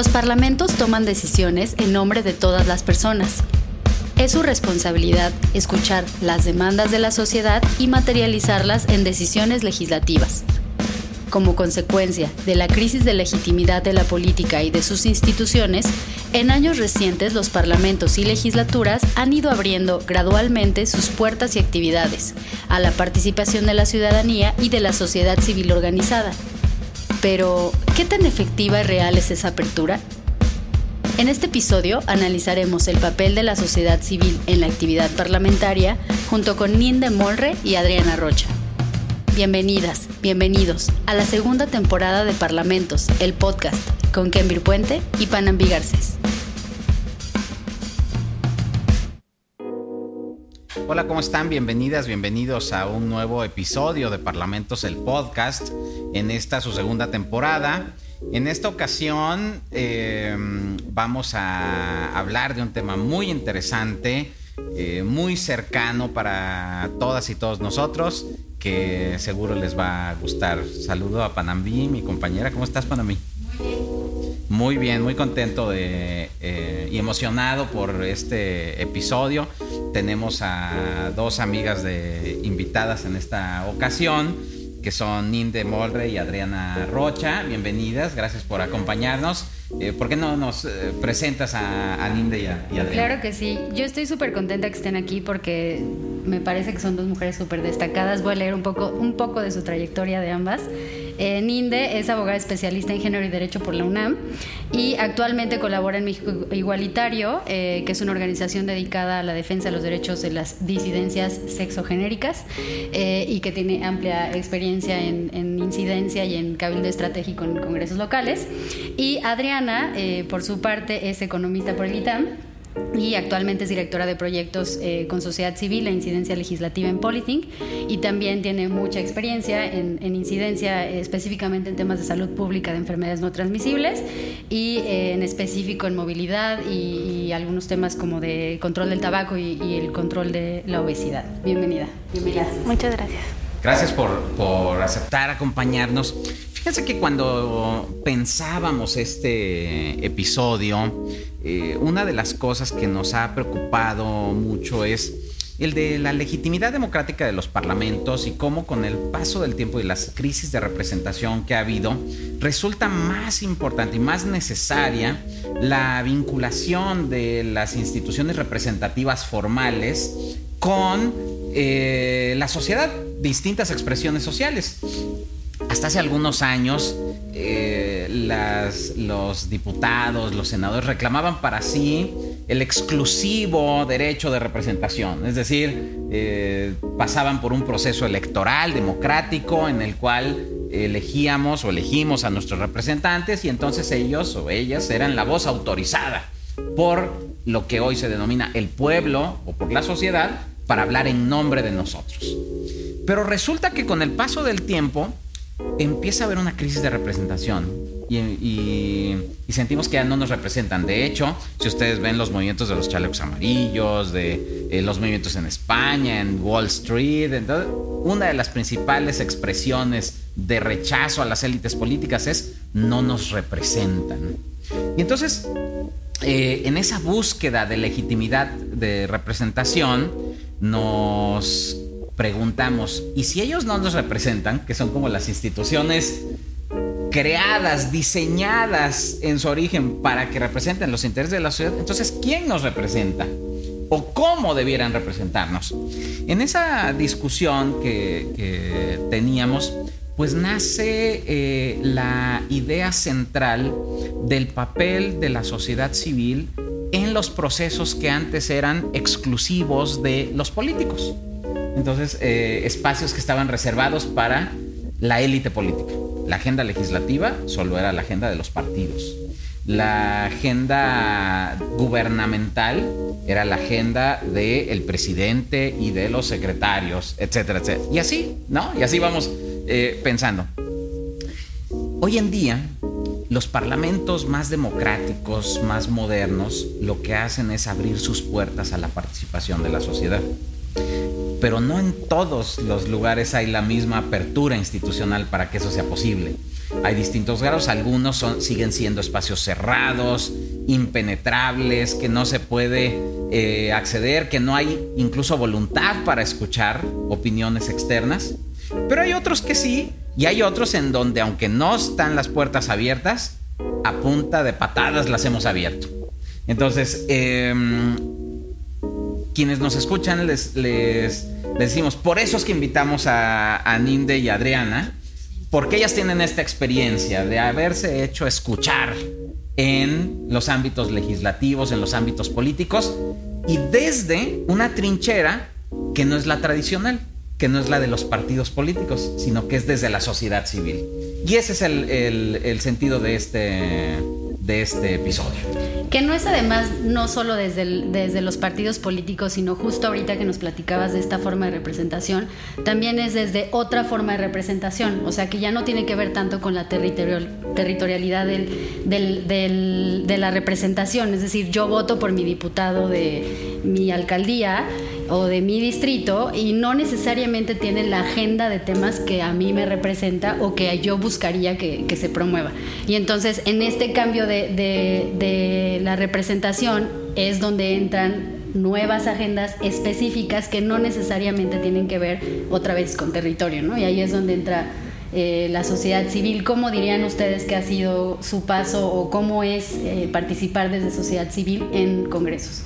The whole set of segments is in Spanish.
Los parlamentos toman decisiones en nombre de todas las personas. Es su responsabilidad escuchar las demandas de la sociedad y materializarlas en decisiones legislativas. Como consecuencia de la crisis de legitimidad de la política y de sus instituciones, en años recientes los parlamentos y legislaturas han ido abriendo gradualmente sus puertas y actividades a la participación de la ciudadanía y de la sociedad civil organizada. Pero, ¿qué tan efectiva y real es esa apertura? En este episodio analizaremos el papel de la sociedad civil en la actividad parlamentaria junto con Ninde Molre y Adriana Rocha. Bienvenidas, bienvenidos a la segunda temporada de Parlamentos, el podcast, con Kenvir Puente y Panambi Garcés. Hola, ¿cómo están? Bienvenidas, bienvenidos a un nuevo episodio de Parlamentos, el podcast, en esta su segunda temporada. En esta ocasión eh, vamos a hablar de un tema muy interesante, eh, muy cercano para todas y todos nosotros, que seguro les va a gustar. Saludo a Panambi, mi compañera. ¿Cómo estás, Panambi? Muy bien. Muy bien, muy contento eh, y emocionado por este episodio. Tenemos a dos amigas de invitadas en esta ocasión que son Ninde Molre y Adriana Rocha. Bienvenidas, gracias por acompañarnos. Eh, ¿Por qué no nos eh, presentas a, Ninde y, a, Adriana? Claro que sí. Yo estoy súper contenta que estén aquí porque me parece que son dos mujeres súper destacadas. Voy a leer un poco, un poco de su trayectoria de ambas. Eh, Ninde es abogada especialista en género y derecho por la UNAM y actualmente colabora en México Igualitario, eh, que es una organización dedicada a la defensa de los derechos de las disidencias sexogenéricas eh, y que tiene amplia experiencia en, en, incidencia y en cabildo estratégico en congresos locales. Y Adriana, por su parte, es economista por el ITAM y actualmente es directora de proyectos eh, con sociedad civil e incidencia legislativa en Polythink y también tiene mucha experiencia en, incidencia eh, específicamente en temas de salud pública de enfermedades no transmisibles y eh, en específico en movilidad y, algunos temas como de control del tabaco y, el control de la obesidad. Bienvenida. Bienvenida. Muchas gracias. Gracias por, por aceptar acompañarnos. Fíjense que cuando pensábamos este episodio, eh, una de las cosas que nos ha preocupado mucho es el de la legitimidad democrática de los parlamentos y cómo con el paso del tiempo y las crisis de representación que ha habido, resulta más importante y más necesaria la vinculación de las instituciones representativas formales con eh, la sociedad, distintas expresiones sociales. Hasta hace algunos años, eh, los diputados, los senadores reclamaban para sí el exclusivo derecho de representación, es decir, eh, pasaban por un proceso electoral democrático en el cual elegíamos o elegimos a nuestros representantes y entonces ellos o ellas eran la voz autorizada por lo que hoy se denomina el pueblo o por la sociedad para hablar en nombre de nosotros. Pero resulta que con el paso del tiempo, empieza a haber una crisis de representación y, sentimos que ya no nos representan. De hecho, si ustedes ven los movimientos de los chalecos amarillos, de eh, los movimientos en España, en Wall Street, entonces, una de las principales expresiones de rechazo a las élites políticas es no nos representan. Y entonces, eh, en esa búsqueda de legitimidad de representación, nos preguntamos, ¿y si ellos no nos representan, que son como las instituciones creadas, diseñadas en su origen para que representen los intereses de la sociedad, entonces, ¿quién nos representa? ¿O cómo debieran representarnos? En esa discusión que, teníamos, pues nace eh, la idea central del papel de la sociedad civil en los procesos que antes eran exclusivos de los políticos. Entonces, eh, espacios que estaban reservados para la élite política. La agenda legislativa solo era la agenda de los partidos. La agenda gubernamental era la agenda del presidente y de los secretarios, etcétera, etcétera. Y así, ¿no? Y así vamos eh, pensando. Hoy en día, los parlamentos más democráticos, más modernos, lo que hacen es abrir sus puertas a la participación de la sociedad. Pero no en todos los lugares hay la misma apertura institucional para que eso sea posible. Hay distintos grados, algunos siguen siendo espacios cerrados, impenetrables, que no se puede eh, acceder, que no hay incluso voluntad para escuchar opiniones externas. Pero hay otros que sí, y hay otros en donde, aunque no están las puertas abiertas, a punta de patadas las hemos abierto. Entonces, em, quienes nos escuchan les, les, decimos, por eso es que invitamos a, a Ninde y a Adriana, porque ellas tienen esta experiencia de haberse hecho escuchar en los ámbitos legislativos, en los ámbitos políticos, y desde una trinchera que no es la tradicional, que no es la de los partidos políticos, sino que es desde la sociedad civil. Y ese es el, el sentido de este, de este episodio. Que no es además no solo desde, desde los partidos políticos, sino justo ahorita que nos platicabas de esta forma de representación, también es desde otra forma de representación, o sea que ya no tiene que ver tanto con la territorial, territorialidad del, de la representación, es decir, yo voto por mi diputado de mi alcaldía o de mi distrito y no necesariamente tiene la agenda de temas que a mí me representa o que yo buscaría que, se promueva. Y entonces en este cambio de, la representación es donde entran nuevas agendas específicas que no necesariamente tienen que ver otra vez con territorio, ¿no? Y ahí es donde entra eh, la sociedad civil. ¿Cómo dirían ustedes que ha sido su paso o cómo es eh, participar desde sociedad civil en congresos?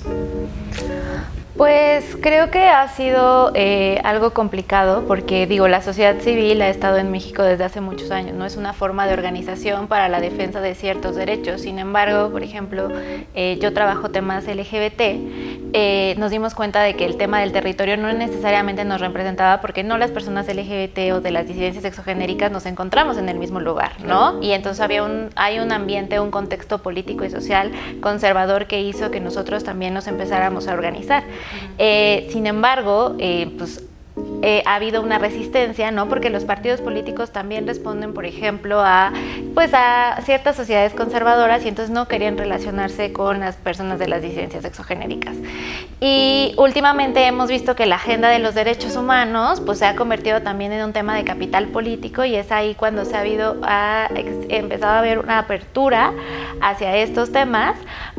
Pues creo que ha sido eh, algo complicado porque digo, la sociedad civil ha estado en México desde hace muchos años, no es una forma de organización para la defensa de ciertos derechos. Sin embargo, por ejemplo, eh, yo trabajo temas LGBT, eh, nos dimos cuenta de que el tema del territorio no necesariamente nos representaba porque no las personas LGBT o de las disidencias exogenéricas nos encontramos en el mismo lugar, ¿no? Y entonces había un, hay un ambiente, un contexto político y social conservador que hizo que nosotros también nos empezáramos a organizar. Eh, sin embargo, eh, pues eh, ha habido una resistencia, ¿no? Porque los partidos políticos también responden, por ejemplo, a, pues a ciertas sociedades conservadoras y entonces no querían relacionarse con las personas de las disidencias exogenéricas. Y últimamente hemos visto que la agenda de los derechos humanos, pues se ha convertido también en un tema de capital político y es ahí cuando se ha habido, ha empezado a haber una apertura hacia estos temas,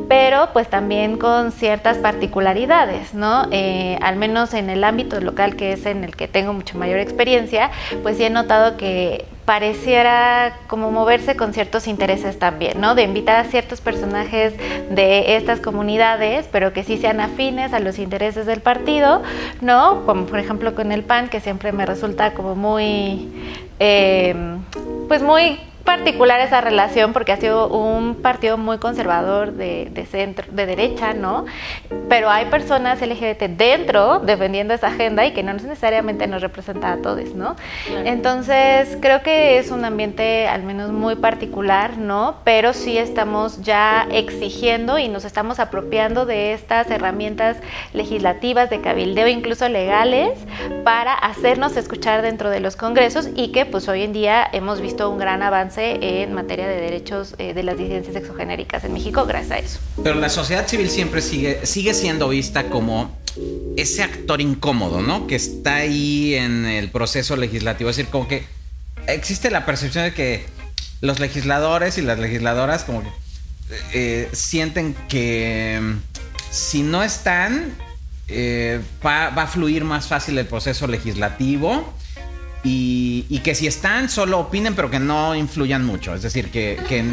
pero pues también con ciertas particularidades, ¿no? Eh, al menos en el ámbito local que es en el que tengo mucho mayor experiencia, pues sí he notado que pareciera como moverse con ciertos intereses también, ¿no? De invitar a ciertos personajes de estas comunidades, pero que sí sean afines a los intereses del partido, ¿no? Como por ejemplo con el PAN, que siempre me resulta como muy, eh, pues muy particular esa relación porque ha sido un partido muy conservador de, centro, de derecha, ¿no? Pero hay personas LGBT dentro defendiendo esa agenda y que no necesariamente nos representa a todos, ¿no? Entonces, creo que es un ambiente al menos muy particular, ¿no? Pero sí estamos ya exigiendo y nos estamos apropiando de estas herramientas legislativas de cabildeo, incluso legales, para hacernos escuchar dentro de los congresos y que pues hoy en día hemos visto un gran avance en materia de derechos eh, de las disidencias exogenéricas en México gracias a eso. Pero la sociedad civil siempre sigue, sigue siendo vista como ese actor incómodo, ¿no? Que está ahí en el proceso legislativo. Es decir, como que existe la percepción de que los legisladores y las legisladoras como que eh, sienten que mm, si no están, eh, va, va, a fluir más fácil el proceso legislativo y, que si están, solo opinen, pero que no influyan mucho. Es decir, que, que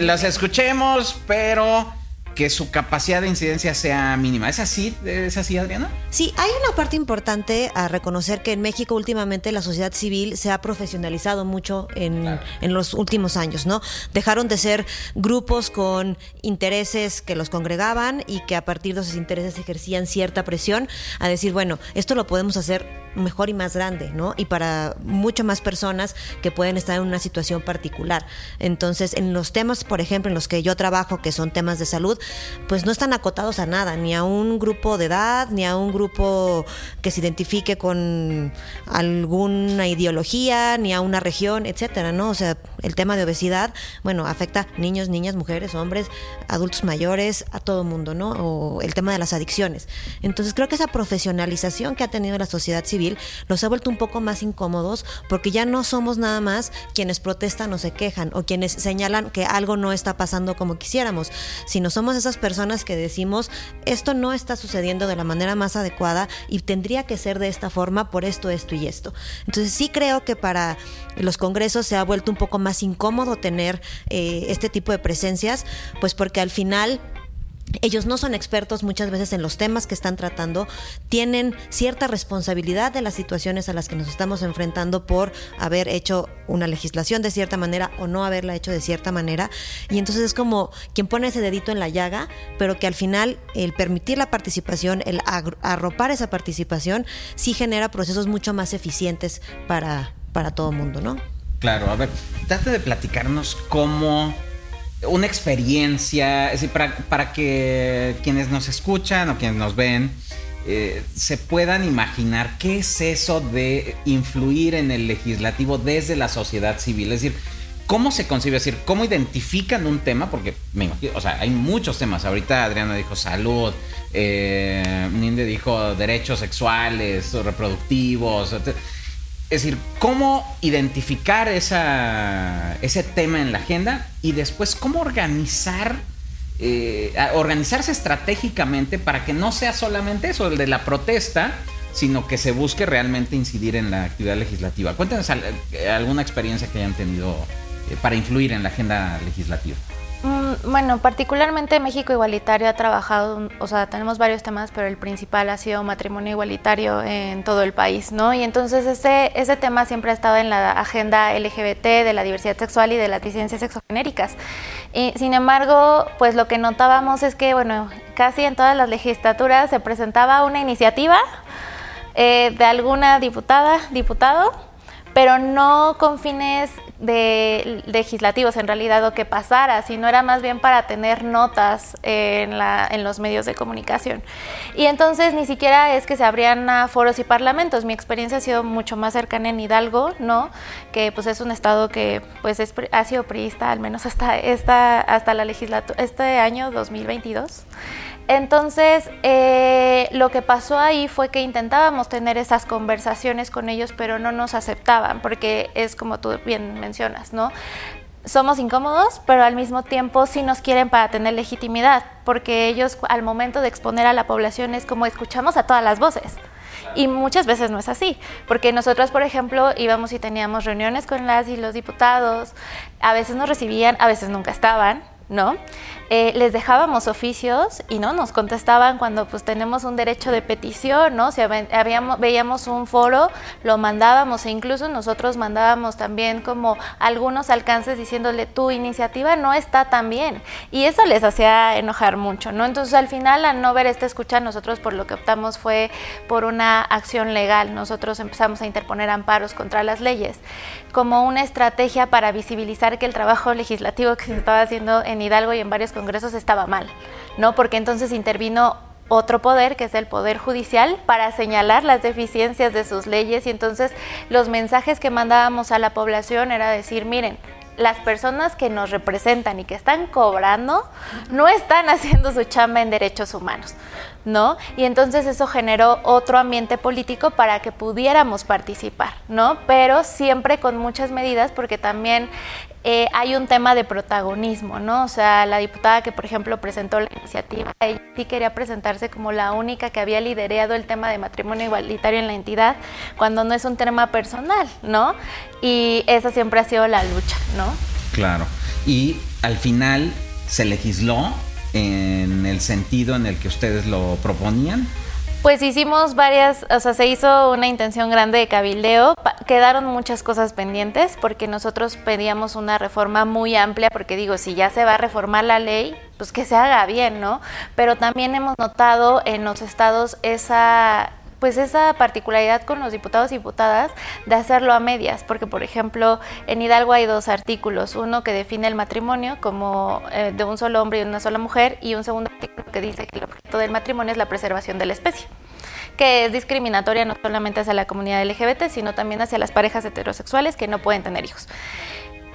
las escuchemos, pero que su capacidad de incidencia sea mínima. ¿Es así? ¿Es así, Adriana? Sí, hay una parte importante a reconocer que en México últimamente la sociedad civil se ha profesionalizado mucho en, en los últimos años, ¿no? Dejaron de ser grupos con intereses que los congregaban y que a partir de esos intereses ejercían cierta presión a decir, bueno, esto lo podemos hacer mejor y más grande, ¿no? Y para mucho más personas que pueden estar en una situación particular. Entonces, en los temas, por ejemplo, en los que yo trabajo, que son temas de salud, pues no están acotados a nada, ni a un grupo de edad, ni a un grupo que se identifique con alguna ideología, ni a una región, etcétera, ¿no? O sea, el tema de obesidad, bueno, afecta niños, niñas, mujeres, hombres, adultos mayores, a todo mundo, ¿no? O el tema de las adicciones. Entonces creo que esa profesionalización que ha tenido la sociedad civil los ha vuelto un poco más incómodos porque ya no somos nada más quienes protestan o se quejan o quienes señalan que algo no está pasando como quisiéramos, sino somos esas personas que decimos esto no está sucediendo de la manera más adecuada y tendría que ser de esta forma por esto, esto y esto. Entonces sí creo que para los congresos se ha vuelto un poco más incómodo tener eh, este tipo de presencias, pues porque al final ellos no son expertos muchas veces en los temas que están tratando, tienen cierta responsabilidad de las situaciones a las que nos estamos enfrentando por haber hecho una legislación de cierta manera o no haberla hecho de cierta manera. Y entonces es como quien pone ese dedito en la llaga, pero que al final el permitir la participación, el arropar esa participación, sí genera procesos mucho más eficientes para, para todo el mundo, ¿no? Claro, a ver, trate de platicarnos cómo una experiencia, es decir, para, que quienes nos escuchan o quienes nos ven eh, se puedan imaginar qué es eso de influir en el legislativo desde la sociedad civil. Es decir, ¿cómo se concibe? Es decir, ¿cómo identifican un tema? Porque, o sea, hay muchos temas. Ahorita Adriana dijo salud, eh, Ninde dijo derechos sexuales, reproductivos, etc. Es decir, cómo identificar esa, ese tema en la agenda y después cómo organizar, eh, organizarse estratégicamente para que no sea solamente eso, el de la protesta, sino que se busque realmente incidir en la actividad legislativa. Cuéntenos eh, alguna experiencia que hayan tenido eh, para influir en la agenda legislativa. Mm, bueno, particularmente México Igualitario ha trabajado, o sea, tenemos varios temas, pero el principal ha sido matrimonio igualitario en todo el país, ¿no? Y entonces ese, ese tema siempre ha estado en la agenda LGBT, de la diversidad sexual y de las disidencias sexogenéricas. Y, sin embargo, pues lo que notábamos es que, bueno, casi en todas las legislaturas se presentaba una iniciativa eh, de alguna diputada, diputado, pero no con fines de legislativos en realidad o que pasara, sino era más bien para tener notas en, la, en los medios de comunicación. Y entonces ni siquiera es que se abrían a foros y parlamentos. Mi experiencia ha sido mucho más cercana en Hidalgo, ¿no? Que pues es un estado que pues es, ha sido priista al menos hasta, esta, hasta la legislatura, este año 2022. Entonces, eh, lo que pasó ahí fue que intentábamos tener esas conversaciones con ellos, pero no nos aceptaban, porque es como tú bien mencionas, ¿no? Somos incómodos, pero al mismo tiempo sí nos quieren para tener legitimidad, porque ellos al momento de exponer a la población es como escuchamos a todas las voces. Y muchas veces no es así, porque nosotros, por ejemplo, íbamos y teníamos reuniones con las y los diputados, a veces nos recibían, a veces nunca estaban, ¿no? Eh, les dejábamos oficios y no nos contestaban cuando pues tenemos un derecho de petición, ¿no? Si habíamos, veíamos un foro, lo mandábamos e incluso nosotros mandábamos también como algunos alcances diciéndole tu iniciativa no está tan bien y eso les hacía enojar mucho, ¿no? Entonces al final al no ver esta escucha nosotros por lo que optamos fue por una acción legal, nosotros empezamos a interponer amparos contra las leyes como una estrategia para visibilizar que el trabajo legislativo que se estaba haciendo en Hidalgo y en varios congresos estaba mal, ¿no? Porque entonces intervino otro poder, que es el poder judicial, para señalar las deficiencias de sus leyes y entonces los mensajes que mandábamos a la población era decir, miren, las personas que nos representan y que están cobrando no están haciendo su chamba en derechos humanos, ¿no? Y entonces eso generó otro ambiente político para que pudiéramos participar, ¿no? Pero siempre con muchas medidas porque también eh, hay un tema de protagonismo, ¿no? O sea, la diputada que, por ejemplo, presentó la iniciativa, ella sí quería presentarse como la única que había liderado el tema de matrimonio igualitario en la entidad, cuando no es un tema personal, ¿no? Y esa siempre ha sido la lucha, ¿no? Claro. Y al final se legisló en el sentido en el que ustedes lo proponían. Pues hicimos varias, o sea, se hizo una intención grande de cabildeo, quedaron muchas cosas pendientes porque nosotros pedíamos una reforma muy amplia, porque digo, si ya se va a reformar la ley, pues que se haga bien, ¿no? Pero también hemos notado en los estados esa pues esa particularidad con los diputados y diputadas de hacerlo a medias, porque por ejemplo en Hidalgo hay dos artículos, uno que define el matrimonio como eh, de un solo hombre y una sola mujer y un segundo artículo que dice que el objeto del matrimonio es la preservación de la especie que es discriminatoria no solamente hacia la comunidad LGBT, sino también hacia las parejas heterosexuales que no pueden tener hijos.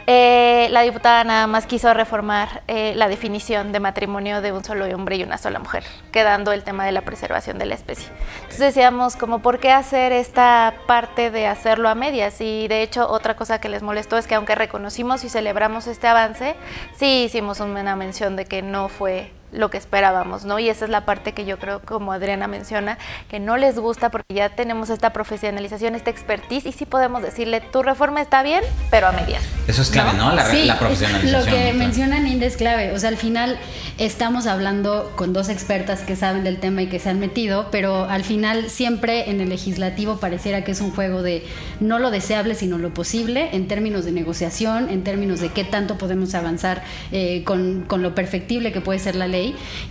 Eh, la diputada nada más quiso reformar eh, la definición de matrimonio de un solo hombre y una sola mujer, quedando el tema de la preservación de la especie. Entonces decíamos, como, ¿por qué hacer esta parte de hacerlo a medias? Y de hecho, otra cosa que les molestó es que aunque reconocimos y celebramos este avance, sí hicimos una mención de que no fue lo que esperábamos, ¿no? Y esa es la parte que yo creo, como Adriana menciona, que no les gusta porque ya tenemos esta profesionalización, esta expertise y sí podemos decirle, tu reforma está bien, pero a medias. Eso es clave, ¿no? La, sí, profesionalización. Lo que menciona Ninda es clave. O sea, al final estamos hablando con dos expertas que saben del tema y que se han metido, pero al final siempre en el legislativo pareciera que es un juego de no lo deseable, sino lo posible en términos de negociación, en términos de qué tanto podemos avanzar eh, con, con lo perfectible que puede ser la ley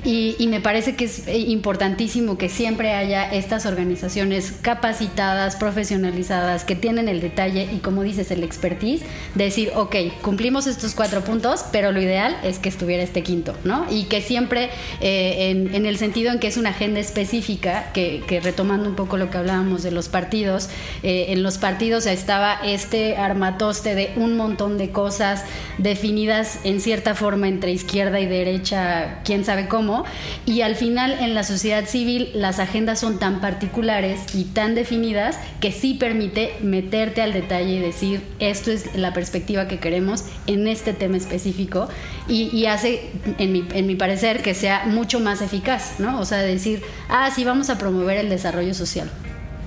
y, me parece que es importantísimo que siempre haya estas organizaciones capacitadas, profesionalizadas, que tienen el detalle y como dices, el expertise, de decir, ok, cumplimos estos cuatro puntos, pero lo ideal es que estuviera este quinto, ¿no? Y que siempre eh, en, el sentido en que es una agenda específica, que, retomando un poco lo que hablábamos de los partidos, eh, en los partidos estaba este armatoste de un montón de cosas definidas en cierta forma entre izquierda y derecha, quién sabe cómo, y al final en la sociedad civil las agendas son tan particulares y tan definidas que sí permite meterte al detalle y decir esto es la perspectiva que queremos en este tema específico y, hace, en mi, en mi parecer, que sea mucho más eficaz, ¿no? O sea, decir, ah, sí, vamos a promover el desarrollo social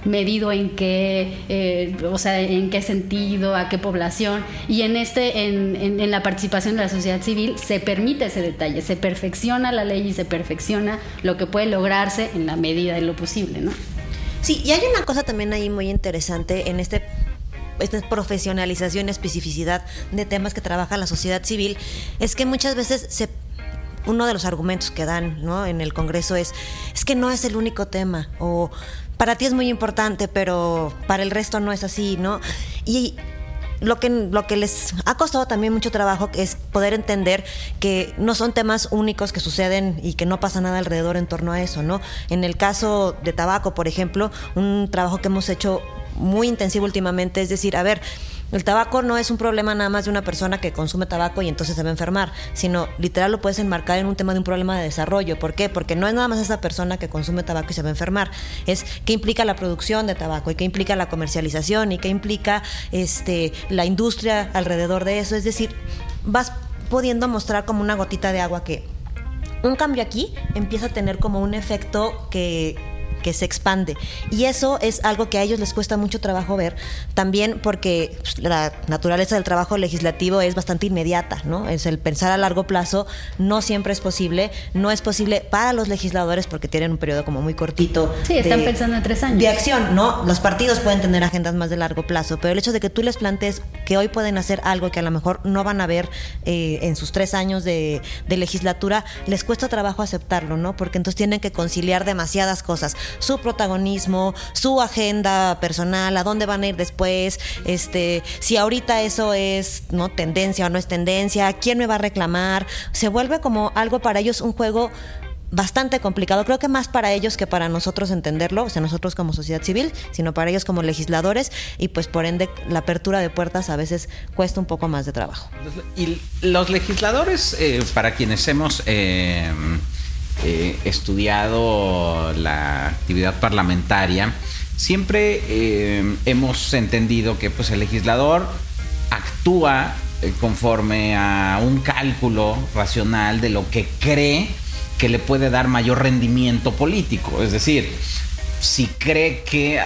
medido en qué, eh, o sea, en qué sentido, a qué población. Y en, este, en, en, la participación de la sociedad civil se permite ese detalle, se perfecciona la ley y se perfecciona lo que puede lograrse en la medida de lo posible, ¿no? Sí, y hay una cosa también ahí muy interesante en este esta profesionalización y especificidad de temas que trabaja la sociedad civil, es que muchas veces se uno de los argumentos que dan ¿no? en el Congreso es, es que no es el único tema, o para ti es muy importante, pero para el resto no es así, ¿no? Y lo que, lo que les ha costado también mucho trabajo es poder entender que no son temas únicos que suceden y que no pasa nada alrededor en torno a eso, ¿no? En el caso de tabaco, por ejemplo, un trabajo que hemos hecho muy intensivo últimamente es decir, a ver, el tabaco no es un problema nada más de una persona que consume tabaco y entonces se va a enfermar, sino literal lo puedes enmarcar en un tema de un problema de desarrollo. ¿Por qué? Porque no es nada más esa persona que consume tabaco y se va a enfermar, es qué implica la producción de tabaco y qué implica la comercialización y qué implica este la industria alrededor de eso, es decir, vas pudiendo mostrar como una gotita de agua que un cambio aquí empieza a tener como un efecto que que se expande. Y eso es algo que a ellos les cuesta mucho trabajo ver, también porque pues, la naturaleza del trabajo legislativo es bastante inmediata, ¿no? Es el pensar a largo plazo no siempre es posible, no es posible para los legisladores porque tienen un periodo como muy cortito. Sí, están pensando en tres años. De acción, ¿no? Los partidos pueden tener agendas más de largo plazo, pero el hecho de que tú les plantees que hoy pueden hacer algo que a lo mejor no van a ver eh, en sus tres años de, de legislatura, les cuesta trabajo aceptarlo, ¿no? Porque entonces tienen que conciliar demasiadas cosas su protagonismo, su agenda personal, a dónde van a ir después, este, si ahorita eso es no tendencia o no es tendencia, quién me va a reclamar, se vuelve como algo para ellos un juego bastante complicado, creo que más para ellos que para nosotros entenderlo, o sea, nosotros como sociedad civil, sino para ellos como legisladores y pues por ende la apertura de puertas a veces cuesta un poco más de trabajo. Y los legisladores, eh, para quienes hemos... Eh, eh, estudiado la actividad parlamentaria, siempre eh, hemos entendido que pues, el legislador actúa eh, conforme a un cálculo racional de lo que cree que le puede dar mayor rendimiento político. Es decir, si cree que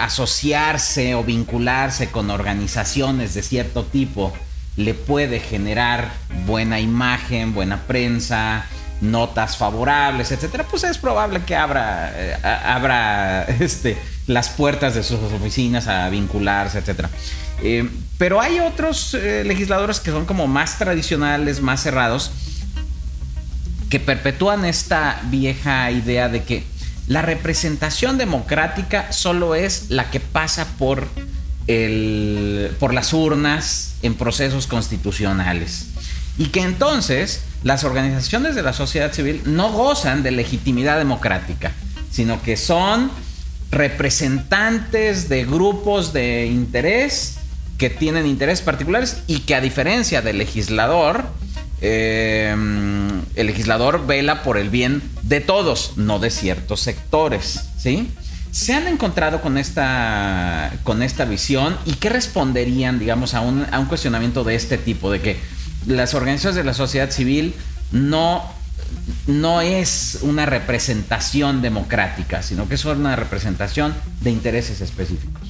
asociarse o vincularse con organizaciones de cierto tipo le puede generar buena imagen, buena prensa, notas favorables, etcétera, pues es probable que abra, eh, abra este, las puertas de sus oficinas a vincularse, etcétera. Eh, pero hay otros eh, legisladores que son como más tradicionales, más cerrados, que perpetúan esta vieja idea de que la representación democrática solo es la que pasa por, el, por las urnas en procesos constitucionales. Y que entonces las organizaciones de la sociedad civil no gozan de legitimidad democrática, sino que son representantes de grupos de interés que tienen intereses particulares y que a diferencia del legislador, eh, el legislador vela por el bien de todos, no de ciertos sectores, ¿sí? ¿Se han encontrado con esta, con esta visión y qué responderían, digamos, a un, a un cuestionamiento de este tipo, de que las organizaciones de la sociedad civil no, no es una representación democrática, sino que es una representación de intereses específicos?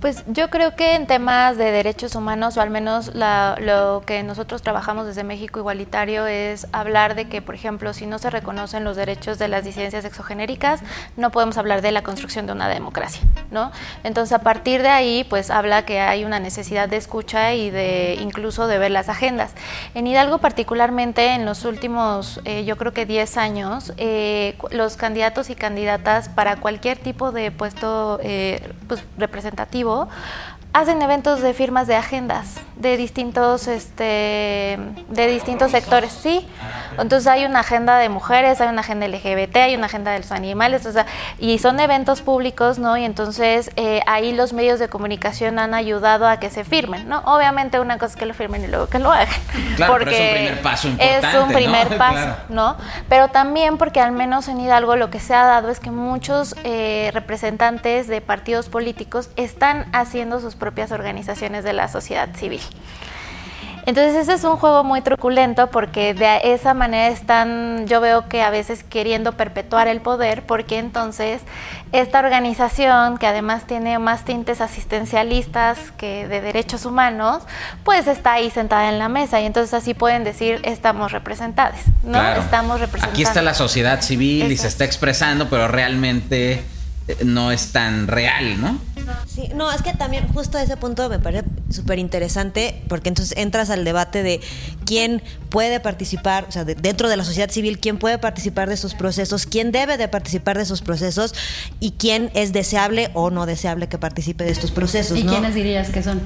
Pues yo creo que en temas de derechos humanos, o al menos lo que nosotros trabajamos desde México Igualitario, es hablar de que, por ejemplo, si no se reconocen los derechos de las disidencias exogenéricas, no podemos hablar de la construcción de una democracia, ¿no? Entonces, a partir de ahí, pues habla que hay una necesidad de escucha y de incluso de ver las agendas. En Hidalgo, particularmente, en los últimos, eh, yo creo que 10 años, eh, los candidatos y candidatas para cualquier tipo de puesto eh, pues, representativo, 그리고 hacen eventos de firmas de agendas de distintos este de distintos sectores sí entonces hay una agenda de mujeres hay una agenda LGBT hay una agenda de los animales o sea y son eventos públicos no y entonces eh, ahí los medios de comunicación han ayudado a que se firmen no obviamente una cosa es que lo firmen y luego que lo hagan claro, porque es un primer paso importante, es un primer paso no pero también porque al menos en Hidalgo lo que se ha dado es que muchos eh, representantes de partidos políticos están haciendo sus propias organizaciones de la sociedad civil. Entonces ese es un juego muy truculento porque de esa manera están, yo veo que a veces queriendo perpetuar el poder porque entonces esta organización que además tiene más tintes asistencialistas que de derechos humanos, pues está ahí sentada en la mesa y entonces así pueden decir estamos representados, ¿no? Estamos representados. Aquí está la sociedad civil y se está expresando, pero realmente no es tan real, ¿no? Sí, no, es que también justo ese punto me parece súper interesante porque entonces entras al debate de quién puede participar, o sea, dentro de la sociedad civil, quién puede participar de esos procesos, quién debe de participar de esos procesos y quién es deseable o no deseable que participe de estos procesos. ¿Y quiénes dirías que son?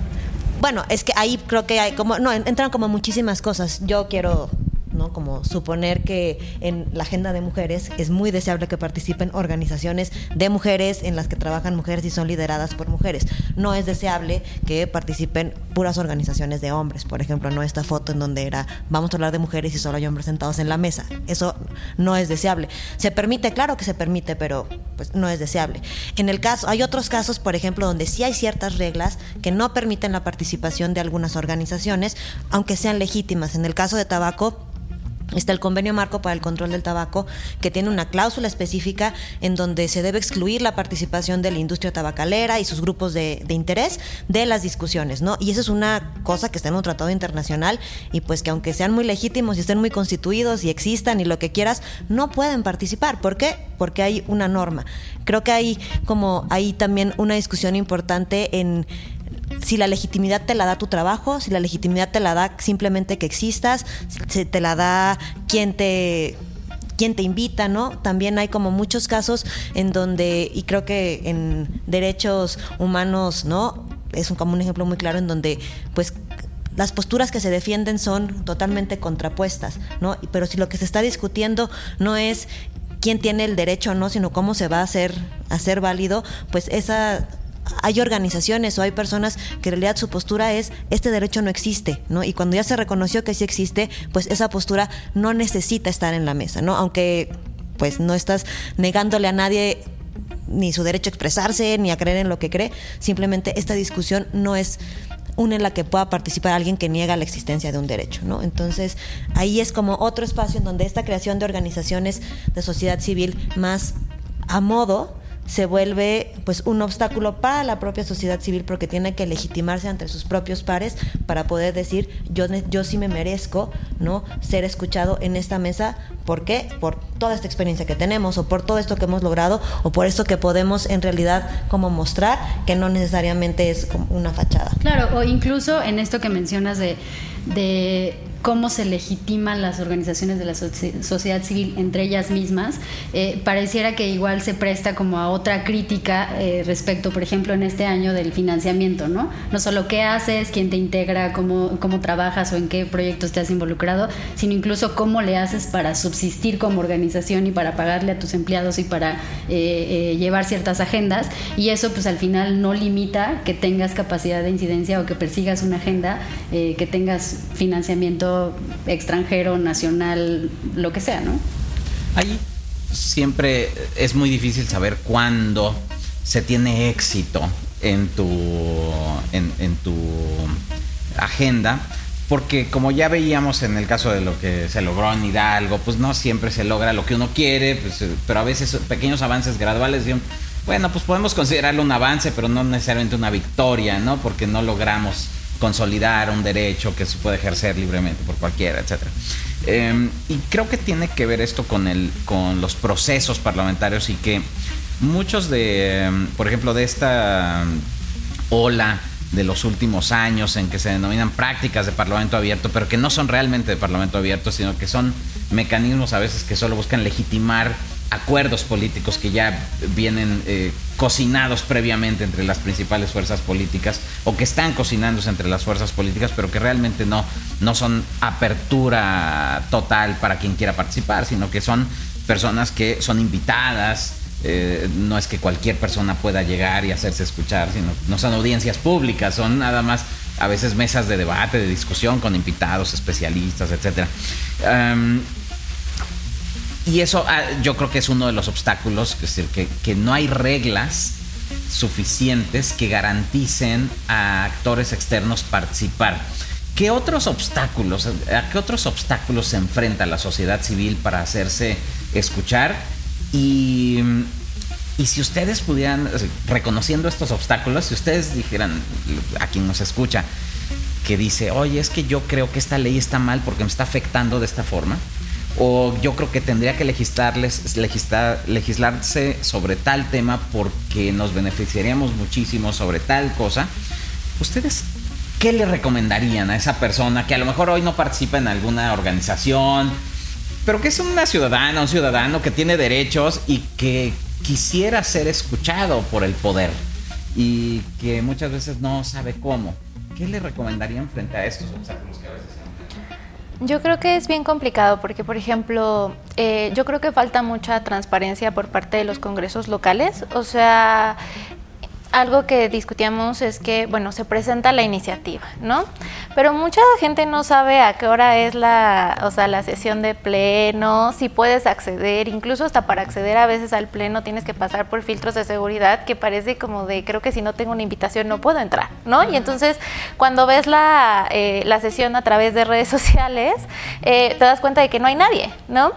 Bueno, es que ahí creo que hay como, no, entran como muchísimas cosas. Yo quiero ¿no? Como suponer que en la agenda de mujeres es muy deseable que participen organizaciones de mujeres en las que trabajan mujeres y son lideradas por mujeres. No es deseable que participen puras organizaciones de hombres, por ejemplo, no esta foto en donde era vamos a hablar de mujeres y solo hay hombres sentados en la mesa. Eso no es deseable. Se permite, claro que se permite, pero pues no es deseable. En el caso, hay otros casos, por ejemplo, donde sí hay ciertas reglas que no permiten la participación de algunas organizaciones, aunque sean legítimas. En el caso de tabaco, Está el convenio marco para el control del tabaco, que tiene una cláusula específica en donde se debe excluir la participación de la industria tabacalera y sus grupos de, interés de las discusiones, ¿no? Y eso es una cosa que está en un tratado internacional y pues que aunque sean muy legítimos y estén muy constituidos y existan y lo que quieras, no pueden participar. ¿Por qué? Porque hay una norma. Creo que hay como hay también una discusión importante en si la legitimidad te la da tu trabajo, si la legitimidad te la da simplemente que existas, si te la da quien te quien te invita, ¿no? También hay como muchos casos en donde, y creo que en derechos humanos, ¿no? Es un, como un ejemplo muy claro en donde, pues, las posturas que se defienden son totalmente contrapuestas, ¿no? Pero si lo que se está discutiendo no es quién tiene el derecho o no, sino cómo se va a hacer, hacer válido, pues esa hay organizaciones o hay personas que en realidad su postura es este derecho no existe, ¿no? Y cuando ya se reconoció que sí existe, pues esa postura no necesita estar en la mesa, ¿no? Aunque pues no estás negándole a nadie ni su derecho a expresarse, ni a creer en lo que cree, simplemente esta discusión no es una en la que pueda participar alguien que niega la existencia de un derecho, ¿no? Entonces, ahí es como otro espacio en donde esta creación de organizaciones de sociedad civil más a modo se vuelve pues un obstáculo para la propia sociedad civil porque tiene que legitimarse ante sus propios pares para poder decir yo yo sí me merezco no ser escuchado en esta mesa ¿Por qué? Por toda esta experiencia que tenemos o por todo esto que hemos logrado o por esto que podemos en realidad como mostrar que no necesariamente es como una fachada. Claro, o incluso en esto que mencionas de, de cómo se legitiman las organizaciones de la sociedad civil entre ellas mismas, eh, pareciera que igual se presta como a otra crítica eh, respecto, por ejemplo, en este año del financiamiento, ¿no? No solo qué haces, quién te integra, cómo, cómo trabajas o en qué proyectos te has involucrado, sino incluso cómo le haces para subsistir como organización y para pagarle a tus empleados y para eh, llevar ciertas agendas. Y eso pues al final no limita que tengas capacidad de incidencia o que persigas una agenda, que tengas financiamiento extranjero, nacional, lo que sea, ¿no? Ahí siempre es muy difícil saber cuándo se tiene éxito en tu, en, tu agenda, porque como ya veíamos en el caso de lo que se logró en Hidalgo, pues no siempre se logra lo que uno quiere, pues, pero a veces pequeños avances graduales, bueno, pues podemos considerarlo un avance, pero no necesariamente una victoria, ¿no? Porque no logramos consolidar un derecho que se puede ejercer libremente por cualquiera, etc. Em, y creo que tiene que ver esto con, el, con los procesos parlamentarios y que muchos de, em, por ejemplo, de esta ola de los últimos años en que se denominan prácticas de Parlamento abierto, pero que no son realmente de Parlamento abierto, sino que son mecanismos a veces que solo buscan legitimar acuerdos políticos que ya vienen eh, cocinados previamente entre las principales fuerzas políticas o que están cocinándose entre las fuerzas políticas, pero que realmente no, no son apertura total para quien quiera participar, sino que son personas que son invitadas. Eh, no es que cualquier persona pueda llegar y hacerse escuchar, sino no son audiencias públicas, son nada más a veces mesas de debate, de discusión con invitados, especialistas. Em, y eso ah, yo creo que es uno de los obstáculos, es decir, que, no hay reglas suficientes que garanticen a actores externos participar. ¿Qué otros obstáculos, a qué otros obstáculos se enfrenta la sociedad civil para hacerse escuchar? Y, y si ustedes pudieran, reconociendo estos obstáculos, si ustedes dijeran a quien nos escucha, que dice, oye, es que yo creo que esta ley está mal porque me está afectando de esta forma, o yo creo que tendría que legislarles, legislar, legislarse sobre tal tema porque nos beneficiaríamos muchísimo sobre tal cosa. ¿Ustedes qué le recomendarían a esa persona que a lo mejor hoy no participa en alguna organización, pero que es una ciudadana, un ciudadano que tiene derechos y que quisiera ser escuchado por el poder y que muchas veces no sabe cómo? ¿Qué le recomendarían frente a estos obstáculos que a veces yo creo que es bien complicado porque, por ejemplo, eh, yo creo que falta mucha transparencia por parte de los congresos locales. O sea, algo que discutíamos es que, bueno, se presenta la iniciativa, ¿no? Pero mucha gente no sabe a qué hora es la, o sea, la sesión de pleno, si puedes acceder, incluso hasta para acceder a veces al pleno tienes que pasar por filtros de seguridad que parece como de, creo que si no tengo una invitación no puedo entrar, ¿no? Y entonces cuando ves la, eh, la sesión a través de redes sociales, eh, te das cuenta de que no hay nadie, ¿no?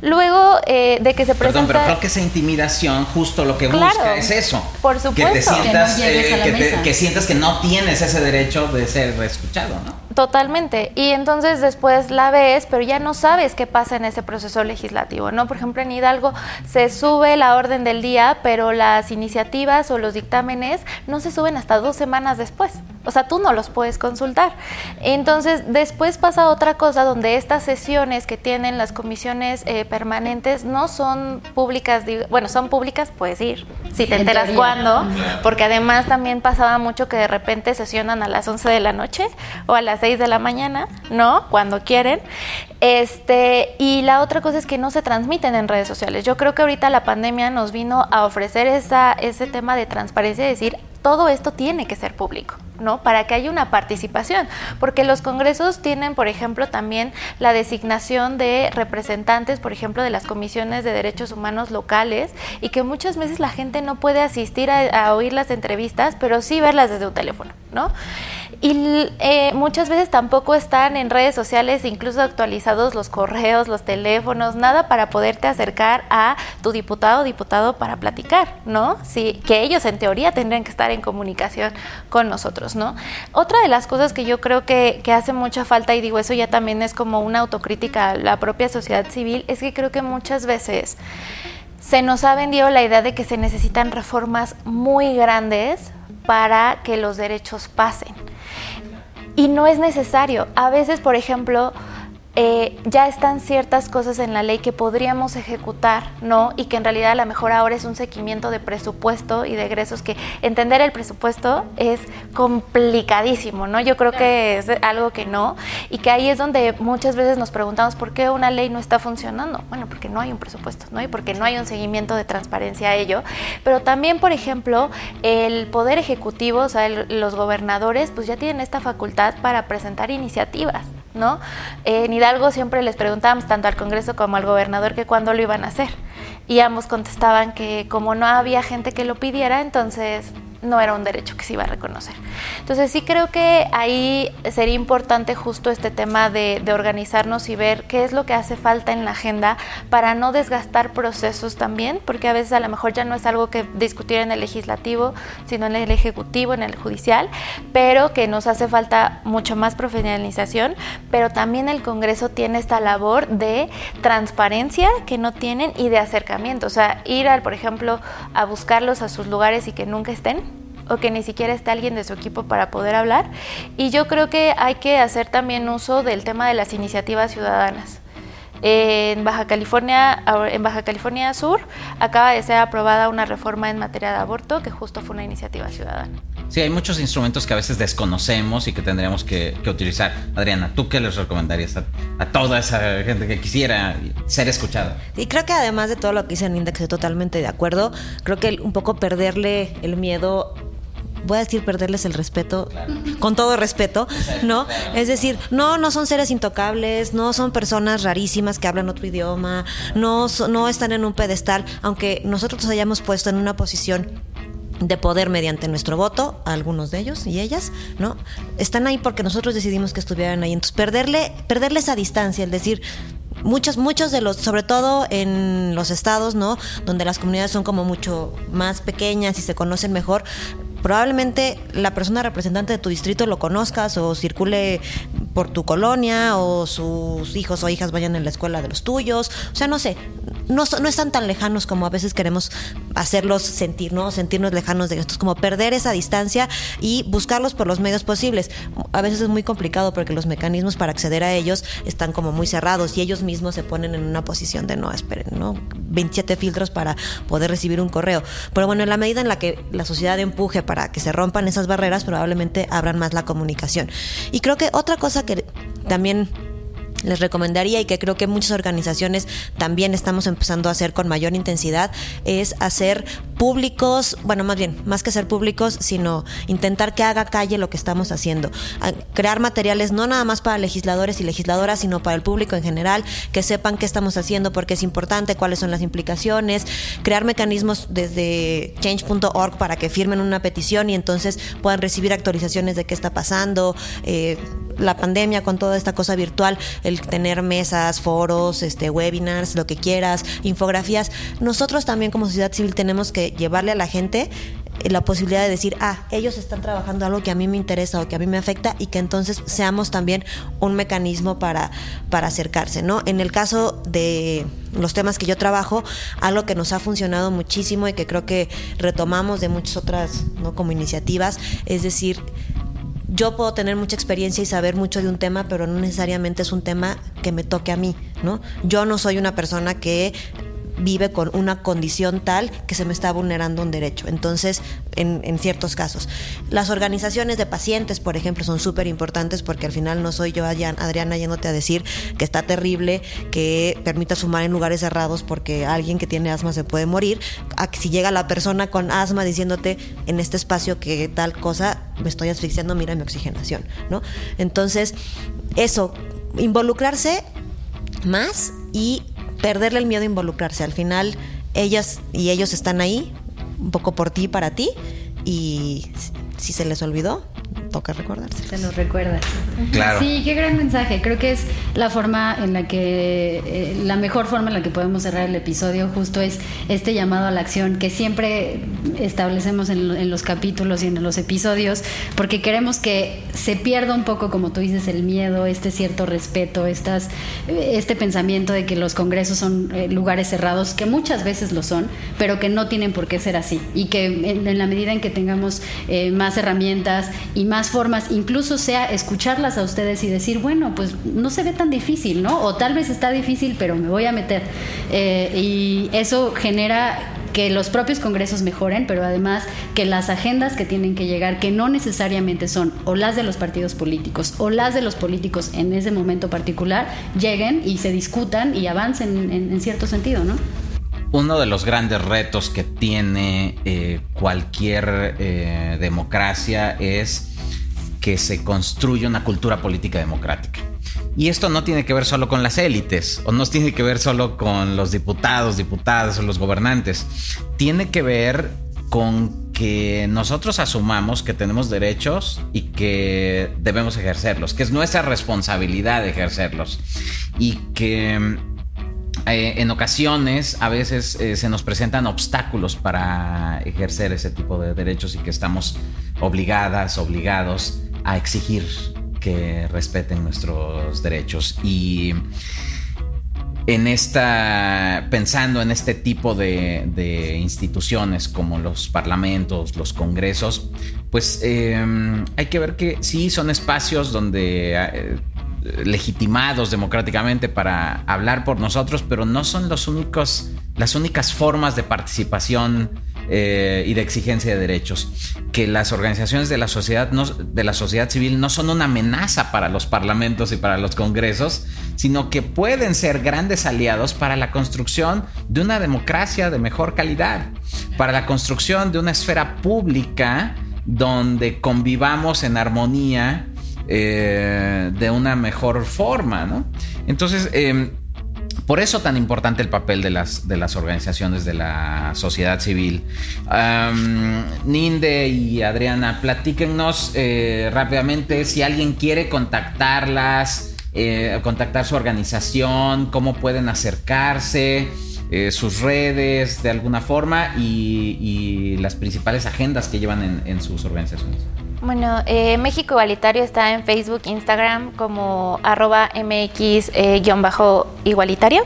Luego eh, de que se presenta... Perdón, pero creo que esa intimidación justo lo que busca es eso. Por supuesto. Que te sientas, eh, que, sientas que no tienes ese derecho de ser escuchado, ¿no? Totalmente. Y entonces después la ves, pero ya no sabes qué pasa en ese proceso legislativo, ¿no? Por ejemplo, en Hidalgo se sube la orden del día, pero las iniciativas o los dictámenes no se suben hasta dos semanas después. O sea, tú no los puedes consultar. Entonces, después pasa otra cosa donde estas sesiones que tienen las comisiones eh, permanentes no son públicas, bueno, son públicas, puedes ir, si te enteras cuándo, porque además también pasaba mucho que de repente sesionan a las 11 de la noche o a las 6 de la mañana, ¿no? Cuando quieren. Este, y la otra cosa es que no se transmiten en redes sociales. Yo creo que ahorita la pandemia nos vino a ofrecer esa, ese tema de transparencia, y decir, todo esto tiene que ser público. ¿no? Para que haya una participación, porque los congresos tienen, por ejemplo, también la designación de representantes, por ejemplo, de las comisiones de derechos humanos locales y que muchas veces la gente no puede asistir a, oír las entrevistas, pero sí verlas desde un teléfono, ¿no? Y eh, muchas veces tampoco están en redes sociales, incluso actualizados los correos, los teléfonos, nada para poderte acercar a tu diputado o diputado para platicar, ¿no? Sí, que ellos en teoría tendrían que estar en comunicación con nosotros, ¿no? Otra de las cosas que yo creo que, que hace mucha falta, y digo eso ya también es como una autocrítica a la propia sociedad civil, es que creo que muchas veces se nos ha vendido la idea de que se necesitan reformas muy grandes para que los derechos pasen. Y no es necesario. A veces, por ejemplo, eh, ya están ciertas cosas en la ley que podríamos ejecutar, ¿no? Y que en realidad a lo mejor ahora es un seguimiento de presupuesto y de egresos, que entender el presupuesto es complicadísimo, ¿no? Yo creo que es algo que no, y que ahí es donde muchas veces nos preguntamos por qué una ley no está funcionando. Bueno, porque no hay un presupuesto, ¿no? Y porque no hay un seguimiento de transparencia a ello. Pero también, por ejemplo, el Poder Ejecutivo, o sea, los gobernadores, pues ya tienen esta facultad para presentar iniciativas, ¿no? En Hidalgo siempre les preguntábamos tanto al Congreso como al gobernador que cuándo lo iban a hacer. Y ambos contestaban que como no había gente que lo pidiera, entonces no era un derecho que se iba a reconocer. Entonces sí creo que ahí sería importante justo este tema de, organizarnos y ver qué es lo que hace falta en la agenda para no desgastar procesos también, porque a veces a lo mejor ya no es algo que discutir en el legislativo, sino en el ejecutivo, en el judicial, pero que nos hace falta mucho más profesionalización, pero también el Congreso tiene esta labor de transparencia que no tienen y de acercamiento, o sea, ir al, por ejemplo, a buscarlos a sus lugares y que nunca estén, o que ni siquiera esté alguien de su equipo para poder hablar. Y yo creo que hay que hacer también uso del tema de las iniciativas ciudadanas. En Baja California, en Baja California Sur, acaba de ser aprobada una reforma en materia de aborto que justo fue una iniciativa ciudadana. Sí, hay muchos instrumentos que a veces desconocemos y que tendríamos que, utilizar. Adriana, ¿tú qué les recomendarías a, toda esa gente que quisiera ser escuchada? Y creo que además de todo lo que dice Ninda, que estoy totalmente de acuerdo, creo que un poco perderle el miedo voy a decir perderles el respeto, con todo respeto, ¿no? Es decir, no, no son seres intocables, no son personas rarísimas que hablan otro idioma, no, no están en un pedestal, aunque nosotros nos hayamos puesto en una posición de poder mediante nuestro voto, algunos de ellos y ellas, ¿no? Están ahí porque nosotros decidimos que estuvieran ahí. Entonces, perderle, perderle esa distancia, el decir, muchos, muchos de los, sobre todo en los estados, ¿no? Donde las comunidades son como mucho más pequeñas y se conocen mejor, probablemente la persona representante de tu distrito lo conozcas o circule por tu colonia o sus hijos o hijas vayan en la escuela de los tuyos. O sea, no sé, no, no están tan lejanos como a veces queremos hacerlos sentir, ¿no? Sentirnos lejanos de estos, como perder esa distancia y buscarlos por los medios posibles. A veces es muy complicado porque los mecanismos para acceder a ellos están como muy cerrados y ellos mismos se ponen en una posición de no, esperen, ¿no? 27 filtros para poder recibir un correo. Pero bueno, en la medida en la que la sociedad empuje para que se rompan esas barreras, probablemente abran más la comunicación. Y creo que otra cosa que también les recomendaría y que creo que muchas organizaciones también estamos empezando a hacer con mayor intensidad es hacer públicos, bueno, más bien, más que ser públicos, sino intentar que haga calle lo que estamos haciendo. Crear materiales no nada más para legisladores y legisladoras, sino para el público en general, que sepan qué estamos haciendo, porque es importante, cuáles son las implicaciones, crear mecanismos desde change.org para que firmen una petición y entonces puedan recibir actualizaciones de qué está pasando. Eh, la pandemia con toda esta cosa virtual, el tener mesas, foros, este, webinars, lo que quieras, infografías. Nosotros también como sociedad civil tenemos que llevarle a la gente eh, la posibilidad de decir, ah, ellos están trabajando algo que a mí me interesa o que a mí me afecta y que entonces seamos también un mecanismo para, para acercarse, ¿no? En el caso de los temas que yo trabajo, algo que nos ha funcionado muchísimo y que creo que retomamos de muchas otras, ¿no? Como iniciativas, es decir, yo puedo tener mucha experiencia y saber mucho de un tema, pero no necesariamente es un tema que me toque a mí, ¿no? Yo no soy una persona que vive con una condición tal que se me está vulnerando un derecho. Entonces, en, ciertos casos. Las organizaciones de pacientes, por ejemplo, son súper importantes porque al final no soy yo, Adriana, yéndote a decir que está terrible que permita sumar en lugares cerrados porque alguien que tiene asma se puede morir. Si llega la persona con asma diciéndote en este espacio que tal cosa, me estoy asfixiando, mira mi oxigenación, ¿no? Entonces, eso, involucrarse más y perderle el miedo a involucrarse. Al final, ellas y ellos están ahí, un poco por ti para ti, y si se les olvidó, toca recordarse. Se lo recuerdas. Claro. Sí, qué gran mensaje. Creo que es la forma en la que, eh, la mejor forma en la que podemos cerrar el episodio, justo es este llamado a la acción que siempre establecemos en, en los capítulos y en los episodios, porque queremos que se pierda un poco, como tú dices, el miedo, este cierto respeto, estas, este pensamiento de que los congresos son eh, lugares cerrados, que muchas veces lo son, pero que no tienen por qué ser así. Y que en, en la medida en que tengamos eh, más herramientas y más formas, incluso sea escucharlas a ustedes y decir, bueno, pues no se ve tan difícil, ¿no? O tal vez está difícil, pero me voy a meter. Eh, y eso genera que los propios congresos mejoren, pero además que las agendas que tienen que llegar, que no necesariamente son o las de los partidos políticos o las de los políticos en ese momento particular, lleguen y se discutan y avancen en, en cierto sentido, ¿no? Uno de los grandes retos que tiene eh, cualquier eh, democracia es que se construya una cultura política democrática. Y esto no tiene que ver solo con las élites, o no tiene que ver solo con los diputados, diputadas o los gobernantes. Tiene que ver con que nosotros asumamos que tenemos derechos y que debemos ejercerlos, que es nuestra responsabilidad ejercerlos. Y que eh, en ocasiones a veces eh, se nos presentan obstáculos para ejercer ese tipo de derechos y que estamos obligadas, obligados a exigir que respeten nuestros derechos. Y en esta, pensando en este tipo de, instituciones como los parlamentos, los congresos, pues eh, hay que ver que sí son espacios donde... Eh, legitimados democráticamente para hablar por nosotros, pero no son los únicos, las únicas formas de participación eh, y de exigencia de derechos. Que las organizaciones de la sociedad no, de la sociedad civil no son una amenaza para los parlamentos y para los congresos, sino que pueden ser grandes aliados para la construcción de una democracia de mejor calidad, para la construcción de una esfera pública donde convivamos en armonía eh, de una mejor forma, ¿no? Entonces, eh, por eso tan importante el papel de las, de las organizaciones de la sociedad civil. Um, Ninde y Adriana, platíquenos eh, rápidamente si alguien quiere contactarlas, eh, contactar su organización, cómo pueden acercarse. Eh, sus redes de alguna forma y, y, las principales agendas que llevan en, en sus organizaciones. Bueno, eh, México Igualitario está en Facebook, Instagram como arroba mx-igualitario.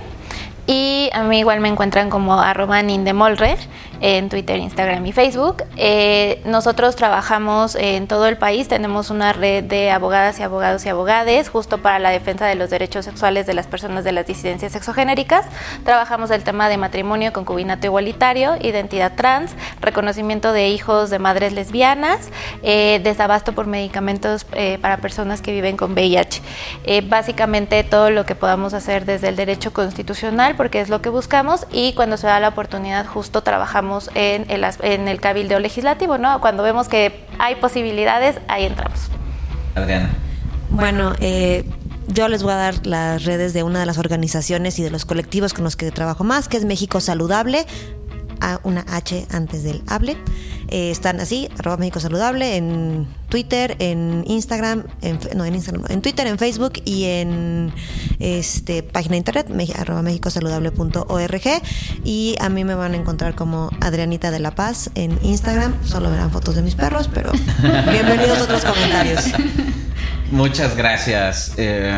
Y a mí igual me encuentran como arroba nindemolrer en Twitter, Instagram y Facebook. Eh, nosotros trabajamos en todo el país, tenemos una red de abogadas y abogados y abogades justo para la defensa de los derechos sexuales de las personas de las disidencias sexogenéricas. Trabajamos el tema de matrimonio, concubinato igualitario, identidad trans, reconocimiento de hijos de madres lesbianas, eh, desabasto por medicamentos eh, para personas que viven con VIH. Básicamente todo lo que podamos hacer desde el derecho constitucional, porque es lo que buscamos, y cuando se da la oportunidad justo trabajamos en el, en el cabildeo legislativo, ¿no? Cuando vemos que hay posibilidades, ahí entramos. Adriana. Bueno, eh, yo les voy a dar las redes de una de las organizaciones y de los colectivos con los que trabajo más, que es México Saludable, a una H antes del hable. Eh, están así, arroba México Saludable, en Twitter, en Instagram, en, no, en Instagram, en Twitter, en Facebook y en este página de internet, me, arroba mexicosaludable.org. Y a mí me van a encontrar como Adrianita de la Paz en Instagram. Solo verán fotos de mis perros, pero bienvenidos a otros comentarios. Muchas gracias. Eh,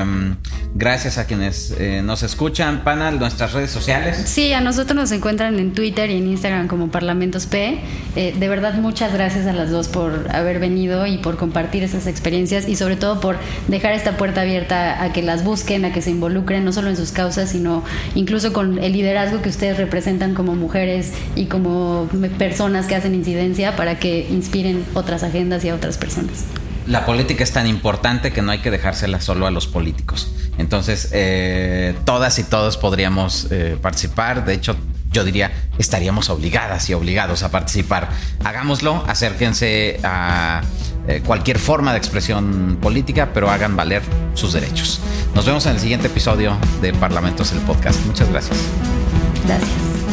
gracias a quienes eh, nos escuchan. Panal, nuestras redes sociales. Sí, a nosotros nos encuentran en Twitter y en Instagram como Parlamentos P. Eh, de verdad, muchas gracias a las dos por haber venido y por compartir esas experiencias y sobre todo por dejar esta puerta abierta a que las busquen, a que se involucren, no solo en sus causas, sino incluso con el liderazgo que ustedes representan como mujeres y como personas que hacen incidencia para que inspiren otras agendas y a otras personas la política es tan importante que no hay que dejársela solo a los políticos. Entonces, eh, todas y todos podríamos eh, participar. De hecho, yo diría, estaríamos obligadas y obligados a participar. Hagámoslo, acérquense a eh, cualquier forma de expresión política, pero hagan valer sus derechos. Nos vemos en el siguiente episodio de Parlamentos, el podcast. Muchas gracias. Gracias.